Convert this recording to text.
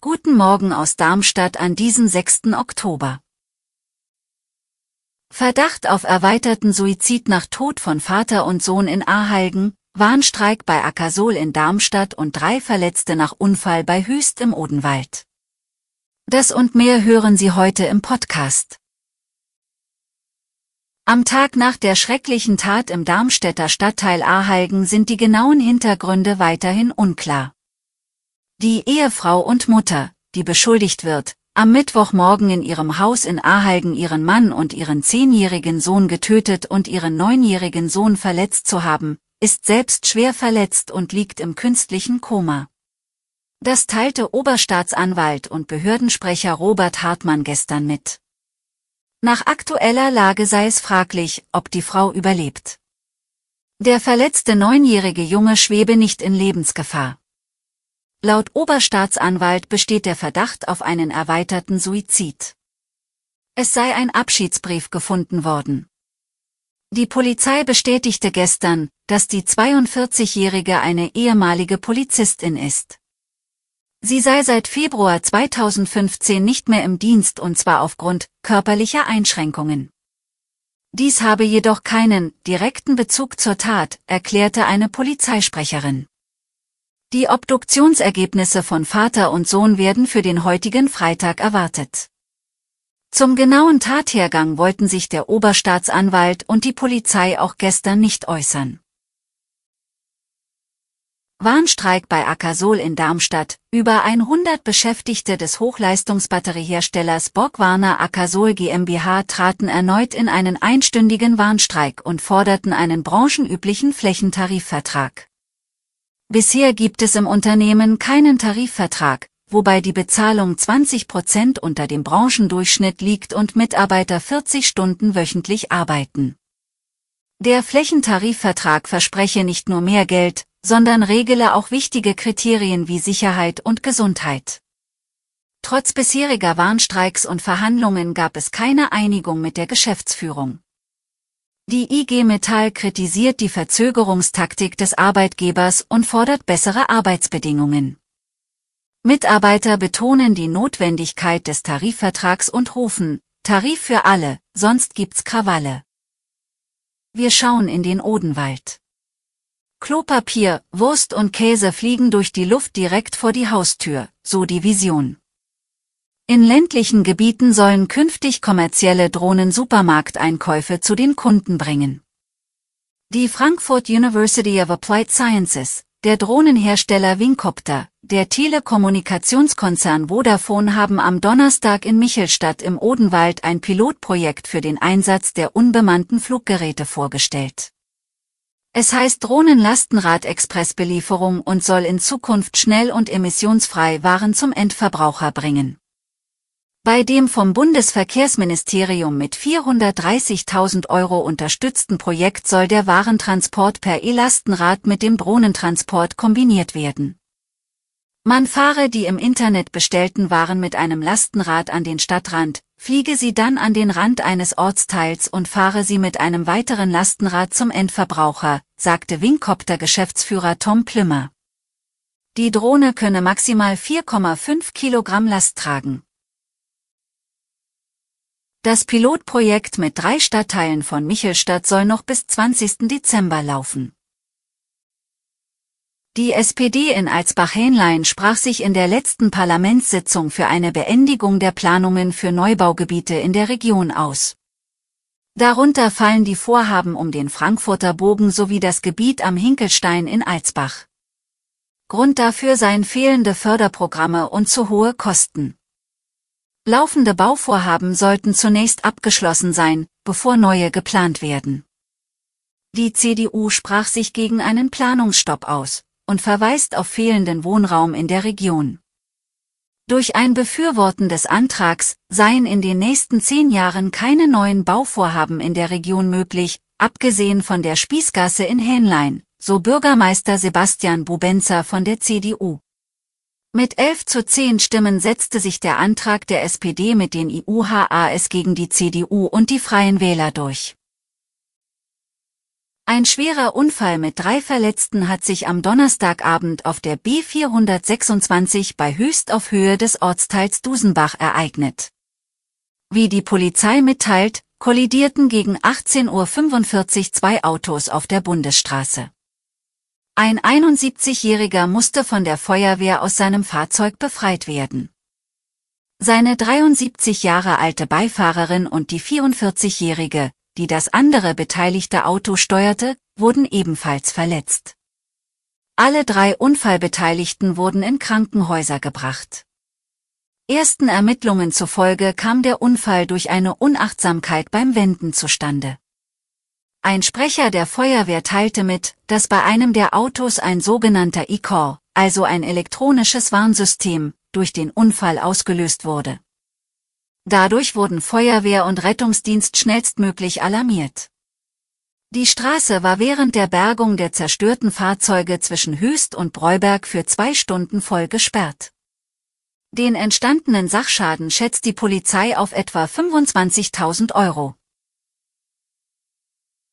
Guten Morgen aus Darmstadt an diesem 6. Oktober. Verdacht auf erweiterten Suizid nach Tod von Vater und Sohn in Ahalgen, Warnstreik bei Akasol in Darmstadt und drei Verletzte nach Unfall bei Hüst im Odenwald. Das und mehr hören Sie heute im Podcast. Am Tag nach der schrecklichen Tat im Darmstädter Stadtteil Ahalgen sind die genauen Hintergründe weiterhin unklar. Die Ehefrau und Mutter, die beschuldigt wird, am Mittwochmorgen in ihrem Haus in Ahalgen ihren Mann und ihren zehnjährigen Sohn getötet und ihren neunjährigen Sohn verletzt zu haben, ist selbst schwer verletzt und liegt im künstlichen Koma. Das teilte Oberstaatsanwalt und Behördensprecher Robert Hartmann gestern mit. Nach aktueller Lage sei es fraglich, ob die Frau überlebt. Der verletzte neunjährige Junge schwebe nicht in Lebensgefahr. Laut Oberstaatsanwalt besteht der Verdacht auf einen erweiterten Suizid. Es sei ein Abschiedsbrief gefunden worden. Die Polizei bestätigte gestern, dass die 42-Jährige eine ehemalige Polizistin ist. Sie sei seit Februar 2015 nicht mehr im Dienst und zwar aufgrund körperlicher Einschränkungen. Dies habe jedoch keinen direkten Bezug zur Tat, erklärte eine Polizeisprecherin. Die Obduktionsergebnisse von Vater und Sohn werden für den heutigen Freitag erwartet. Zum genauen Tathergang wollten sich der Oberstaatsanwalt und die Polizei auch gestern nicht äußern. Warnstreik bei Akasol in Darmstadt. Über 100 Beschäftigte des Hochleistungsbatterieherstellers Borgwarner Akasol GmbH traten erneut in einen einstündigen Warnstreik und forderten einen branchenüblichen Flächentarifvertrag. Bisher gibt es im Unternehmen keinen Tarifvertrag, wobei die Bezahlung 20 Prozent unter dem Branchendurchschnitt liegt und Mitarbeiter 40 Stunden wöchentlich arbeiten. Der Flächentarifvertrag verspreche nicht nur mehr Geld, sondern regele auch wichtige Kriterien wie Sicherheit und Gesundheit. Trotz bisheriger Warnstreiks und Verhandlungen gab es keine Einigung mit der Geschäftsführung. Die IG Metall kritisiert die Verzögerungstaktik des Arbeitgebers und fordert bessere Arbeitsbedingungen. Mitarbeiter betonen die Notwendigkeit des Tarifvertrags und rufen, Tarif für alle, sonst gibt's Krawalle. Wir schauen in den Odenwald. Klopapier, Wurst und Käse fliegen durch die Luft direkt vor die Haustür, so die Vision. In ländlichen Gebieten sollen künftig kommerzielle Drohnen Supermarkteinkäufe zu den Kunden bringen. Die Frankfurt University of Applied Sciences, der Drohnenhersteller Wingcopter, der Telekommunikationskonzern Vodafone haben am Donnerstag in Michelstadt im Odenwald ein Pilotprojekt für den Einsatz der unbemannten Fluggeräte vorgestellt. Es heißt Drohnenlastenrad-Expressbelieferung und soll in Zukunft schnell und emissionsfrei Waren zum Endverbraucher bringen. Bei dem vom Bundesverkehrsministerium mit 430.000 Euro unterstützten Projekt soll der Warentransport per E-Lastenrad mit dem Drohnentransport kombiniert werden. Man fahre die im Internet bestellten Waren mit einem Lastenrad an den Stadtrand, fliege sie dann an den Rand eines Ortsteils und fahre sie mit einem weiteren Lastenrad zum Endverbraucher, sagte Wingcopter-Geschäftsführer Tom Plümmer. Die Drohne könne maximal 4,5 Kilogramm Last tragen. Das Pilotprojekt mit drei Stadtteilen von Michelstadt soll noch bis 20. Dezember laufen. Die SPD in Alsbach-Hähnlein sprach sich in der letzten Parlamentssitzung für eine Beendigung der Planungen für Neubaugebiete in der Region aus. Darunter fallen die Vorhaben um den Frankfurter Bogen sowie das Gebiet am Hinkelstein in Alsbach. Grund dafür seien fehlende Förderprogramme und zu hohe Kosten. Laufende Bauvorhaben sollten zunächst abgeschlossen sein, bevor neue geplant werden. Die CDU sprach sich gegen einen Planungsstopp aus und verweist auf fehlenden Wohnraum in der Region. Durch ein Befürworten des Antrags seien in den nächsten zehn Jahren keine neuen Bauvorhaben in der Region möglich, abgesehen von der Spießgasse in Hähnlein, so Bürgermeister Sebastian Bubenzer von der CDU. Mit 11 zu 10 Stimmen setzte sich der Antrag der SPD mit den IUHAS gegen die CDU und die Freien Wähler durch. Ein schwerer Unfall mit drei Verletzten hat sich am Donnerstagabend auf der B426 bei Höchst auf Höhe des Ortsteils Dusenbach ereignet. Wie die Polizei mitteilt, kollidierten gegen 18.45 Uhr zwei Autos auf der Bundesstraße. Ein 71-Jähriger musste von der Feuerwehr aus seinem Fahrzeug befreit werden. Seine 73 Jahre alte Beifahrerin und die 44-jährige, die das andere beteiligte Auto steuerte, wurden ebenfalls verletzt. Alle drei Unfallbeteiligten wurden in Krankenhäuser gebracht. Ersten Ermittlungen zufolge kam der Unfall durch eine Unachtsamkeit beim Wenden zustande. Ein Sprecher der Feuerwehr teilte mit, dass bei einem der Autos ein sogenannter E-Call, also ein elektronisches Warnsystem, durch den Unfall ausgelöst wurde. Dadurch wurden Feuerwehr und Rettungsdienst schnellstmöglich alarmiert. Die Straße war während der Bergung der zerstörten Fahrzeuge zwischen Hüst und Breuberg für zwei Stunden voll gesperrt. Den entstandenen Sachschaden schätzt die Polizei auf etwa 25.000 Euro.